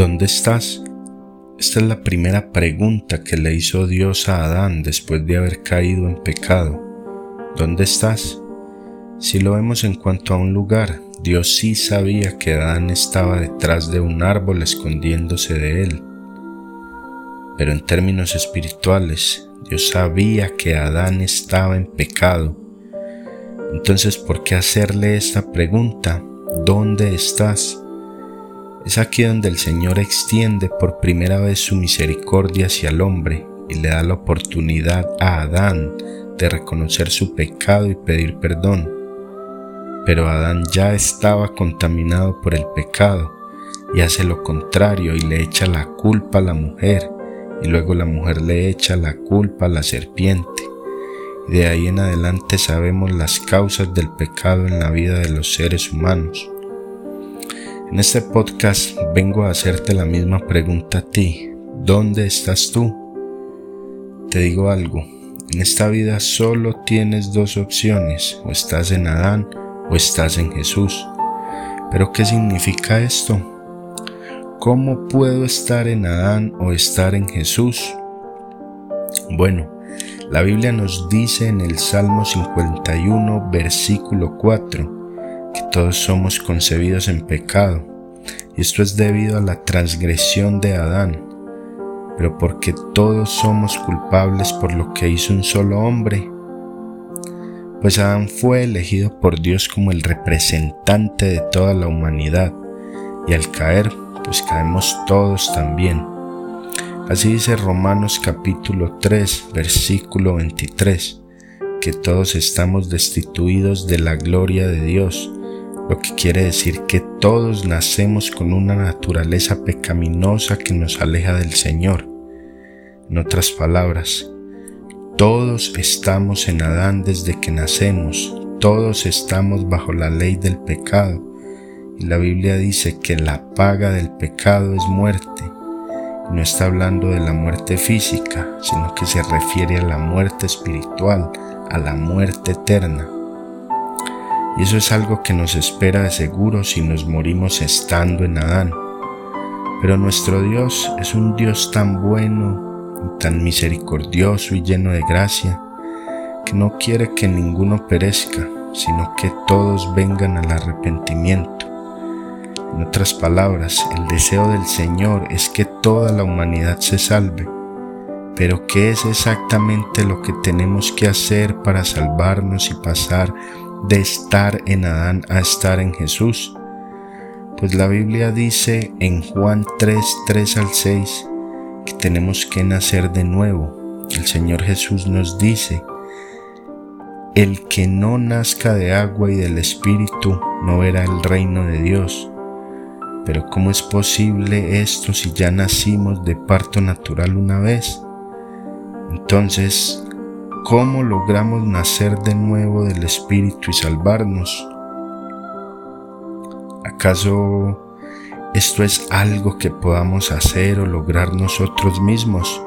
¿Dónde estás? Esta es la primera pregunta que le hizo Dios a Adán después de haber caído en pecado. ¿Dónde estás? Si lo vemos en cuanto a un lugar, Dios sí sabía que Adán estaba detrás de un árbol escondiéndose de él. Pero en términos espirituales, Dios sabía que Adán estaba en pecado. Entonces, ¿por qué hacerle esta pregunta? ¿Dónde estás? Es aquí donde el Señor extiende por primera vez su misericordia hacia el hombre y le da la oportunidad a Adán de reconocer su pecado y pedir perdón. Pero Adán ya estaba contaminado por el pecado y hace lo contrario y le echa la culpa a la mujer y luego la mujer le echa la culpa a la serpiente. Y de ahí en adelante sabemos las causas del pecado en la vida de los seres humanos. En este podcast vengo a hacerte la misma pregunta a ti. ¿Dónde estás tú? Te digo algo, en esta vida solo tienes dos opciones, o estás en Adán o estás en Jesús. ¿Pero qué significa esto? ¿Cómo puedo estar en Adán o estar en Jesús? Bueno, la Biblia nos dice en el Salmo 51, versículo 4, que todos somos concebidos en pecado, y esto es debido a la transgresión de Adán, pero porque todos somos culpables por lo que hizo un solo hombre, pues Adán fue elegido por Dios como el representante de toda la humanidad, y al caer, pues caemos todos también. Así dice Romanos capítulo 3, versículo 23, que todos estamos destituidos de la gloria de Dios, lo que quiere decir que todos nacemos con una naturaleza pecaminosa que nos aleja del Señor. En otras palabras, todos estamos en Adán desde que nacemos, todos estamos bajo la ley del pecado, y la Biblia dice que la paga del pecado es muerte. no está hablando de la muerte física, sino que se refiere a la muerte espiritual, a la muerte eterna. Y eso es algo que nos espera de seguro si nos morimos estando en Adán. Pero nuestro Dios es un Dios tan bueno, tan misericordioso y lleno de gracia, que no quiere que ninguno perezca, sino que todos vengan al arrepentimiento. En otras palabras, el deseo del Señor es que toda la humanidad se salve. Pero ¿qué es exactamente lo que tenemos que hacer para salvarnos y pasar de estar en Adán a estar en Jesús? Pues la Biblia dice en Juan 3, 3 al 6 que tenemos que nacer de nuevo. El Señor Jesús nos dice, el que no nazca de agua y del Espíritu no verá el reino de Dios. Pero ¿cómo es posible esto si ya nacimos de parto natural una vez? Entonces, ¿Cómo logramos nacer de nuevo del Espíritu y salvarnos? ¿Acaso esto es algo que podamos hacer o lograr nosotros mismos?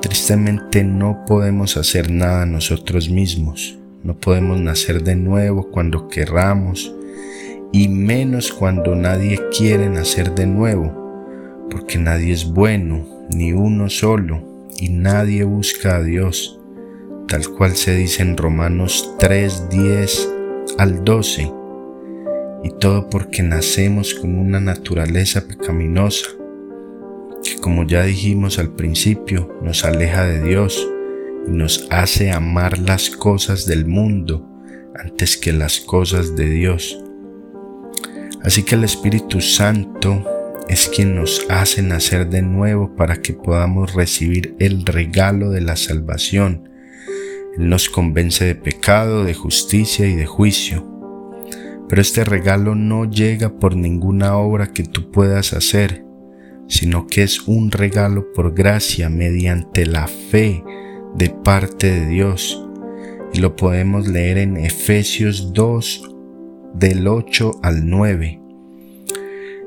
Tristemente no podemos hacer nada nosotros mismos. No podemos nacer de nuevo cuando querramos y menos cuando nadie quiere nacer de nuevo, porque nadie es bueno, ni uno solo, y nadie busca a Dios tal cual se dice en Romanos 3, 10 al 12, y todo porque nacemos con una naturaleza pecaminosa, que como ya dijimos al principio, nos aleja de Dios y nos hace amar las cosas del mundo antes que las cosas de Dios. Así que el Espíritu Santo es quien nos hace nacer de nuevo para que podamos recibir el regalo de la salvación él nos convence de pecado, de justicia y de juicio. Pero este regalo no llega por ninguna obra que tú puedas hacer, sino que es un regalo por gracia mediante la fe de parte de Dios. Y lo podemos leer en Efesios 2 del 8 al 9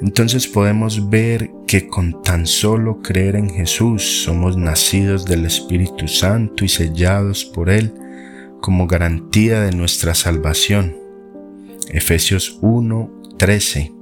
entonces podemos ver que con tan solo creer en Jesús somos nacidos del Espíritu Santo y sellados por Él como garantía de nuestra salvación. Efesios 1, 13.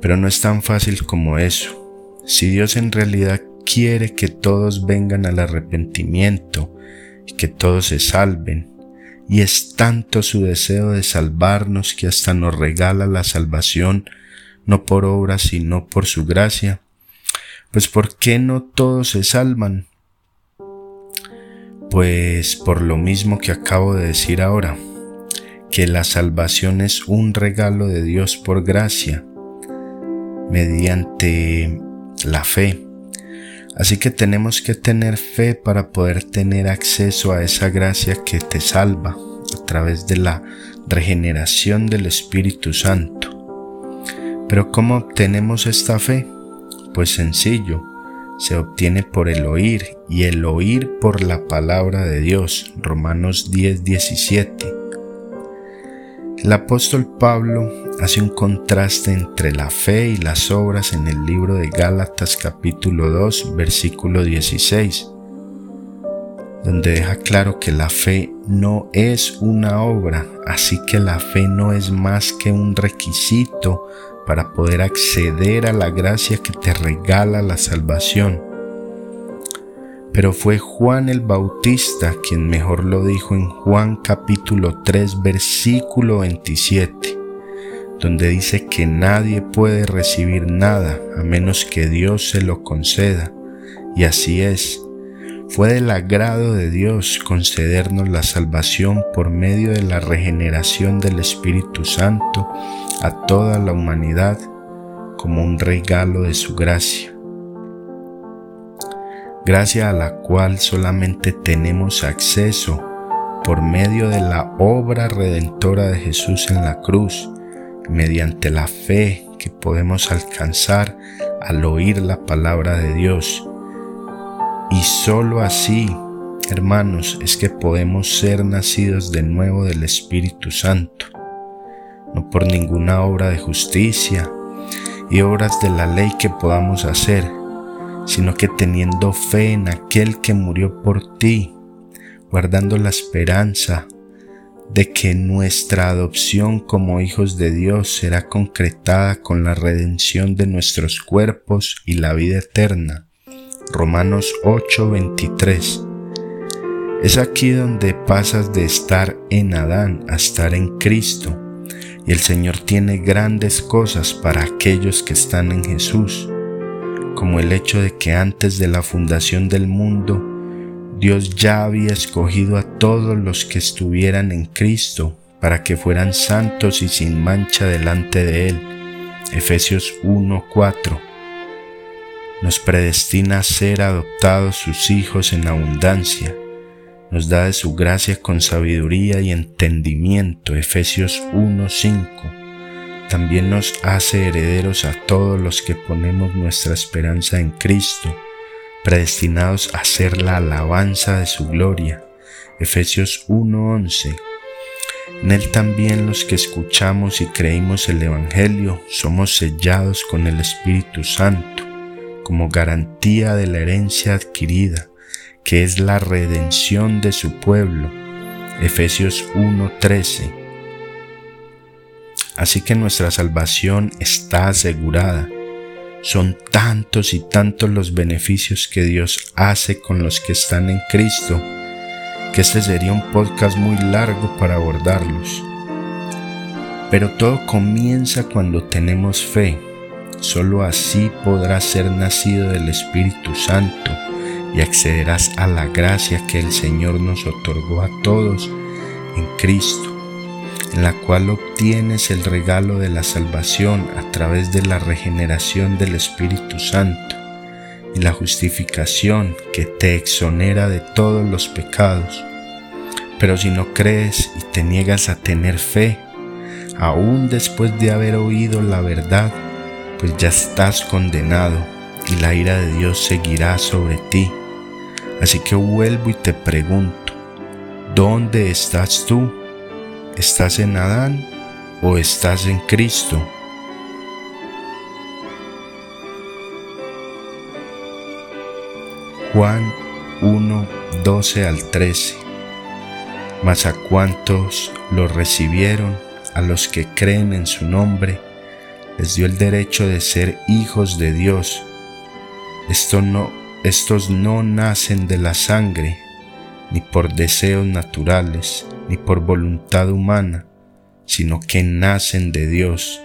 Pero no es tan fácil como eso. Si Dios en realidad quiere que todos vengan al arrepentimiento y que todos se salven, y es tanto su deseo de salvarnos que hasta nos regala la salvación no por obra sino por su gracia, pues ¿por qué no todos se salvan? Pues por lo mismo que acabo de decir ahora, que la salvación es un regalo de Dios por gracia, mediante la fe. Así que tenemos que tener fe para poder tener acceso a esa gracia que te salva a través de la regeneración del Espíritu Santo. Pero ¿cómo obtenemos esta fe? Pues sencillo, se obtiene por el oír y el oír por la palabra de Dios. Romanos 10, 17. El apóstol Pablo hace un contraste entre la fe y las obras en el libro de Gálatas capítulo 2 versículo 16, donde deja claro que la fe no es una obra, así que la fe no es más que un requisito para poder acceder a la gracia que te regala la salvación. Pero fue Juan el Bautista quien mejor lo dijo en Juan capítulo 3 versículo 27, donde dice que nadie puede recibir nada a menos que Dios se lo conceda. Y así es, fue del agrado de Dios concedernos la salvación por medio de la regeneración del Espíritu Santo a toda la humanidad como un regalo de su gracia. Gracia a la cual solamente tenemos acceso por medio de la obra redentora de Jesús en la cruz, mediante la fe que podemos alcanzar al oír la palabra de Dios y sólo así, hermanos, es que podemos ser nacidos de nuevo del Espíritu Santo, no por ninguna obra de justicia y obras de la ley que podamos hacer, sino que teniendo fe en aquel que murió por ti, guardando la esperanza de que nuestra adopción como hijos de Dios será concretada con la redención de nuestros cuerpos y la vida eterna Romanos 8:23. Es aquí donde pasas de estar en Adán a estar en Cristo, y el Señor tiene grandes cosas para aquellos que están en Jesús, como el hecho de que antes de la fundación del mundo, Dios ya había escogido a todos los que estuvieran en Cristo para que fueran santos y sin mancha delante de Él. Efesios 1:4 nos predestina a ser adoptados sus hijos en abundancia, nos da de su gracia con sabiduría y entendimiento, Efesios 1:5. También nos hace herederos a todos los que ponemos nuestra esperanza en Cristo, predestinados a ser la alabanza de su gloria, Efesios 1:11. En Él también los que escuchamos y creímos el Evangelio somos sellados con el Espíritu Santo como garantía de la herencia adquirida, que es la redención de su pueblo. Efesios 1:13. Así que nuestra salvación está asegurada. Son tantos y tantos los beneficios que Dios hace con los que están en Cristo, que este sería un podcast muy largo para abordarlos. Pero todo comienza cuando tenemos fe Solo así podrás ser nacido del Espíritu Santo y accederás a la gracia que el Señor nos otorgó a todos en Cristo, en la cual obtienes el regalo de la salvación a través de la regeneración del Espíritu Santo y la justificación que te exonera de todos los pecados. Pero si no crees y te niegas a tener fe, aún después de haber oído la verdad, pues ya estás condenado y la ira de Dios seguirá sobre ti. Así que vuelvo y te pregunto, ¿dónde estás tú? ¿Estás en Adán o estás en Cristo? Juan 1, 12 al 13. Mas a cuantos lo recibieron, a los que creen en su nombre, les dio el derecho de ser hijos de Dios. no, estos no nacen de la sangre, ni por deseos naturales, ni por voluntad humana, sino que nacen de Dios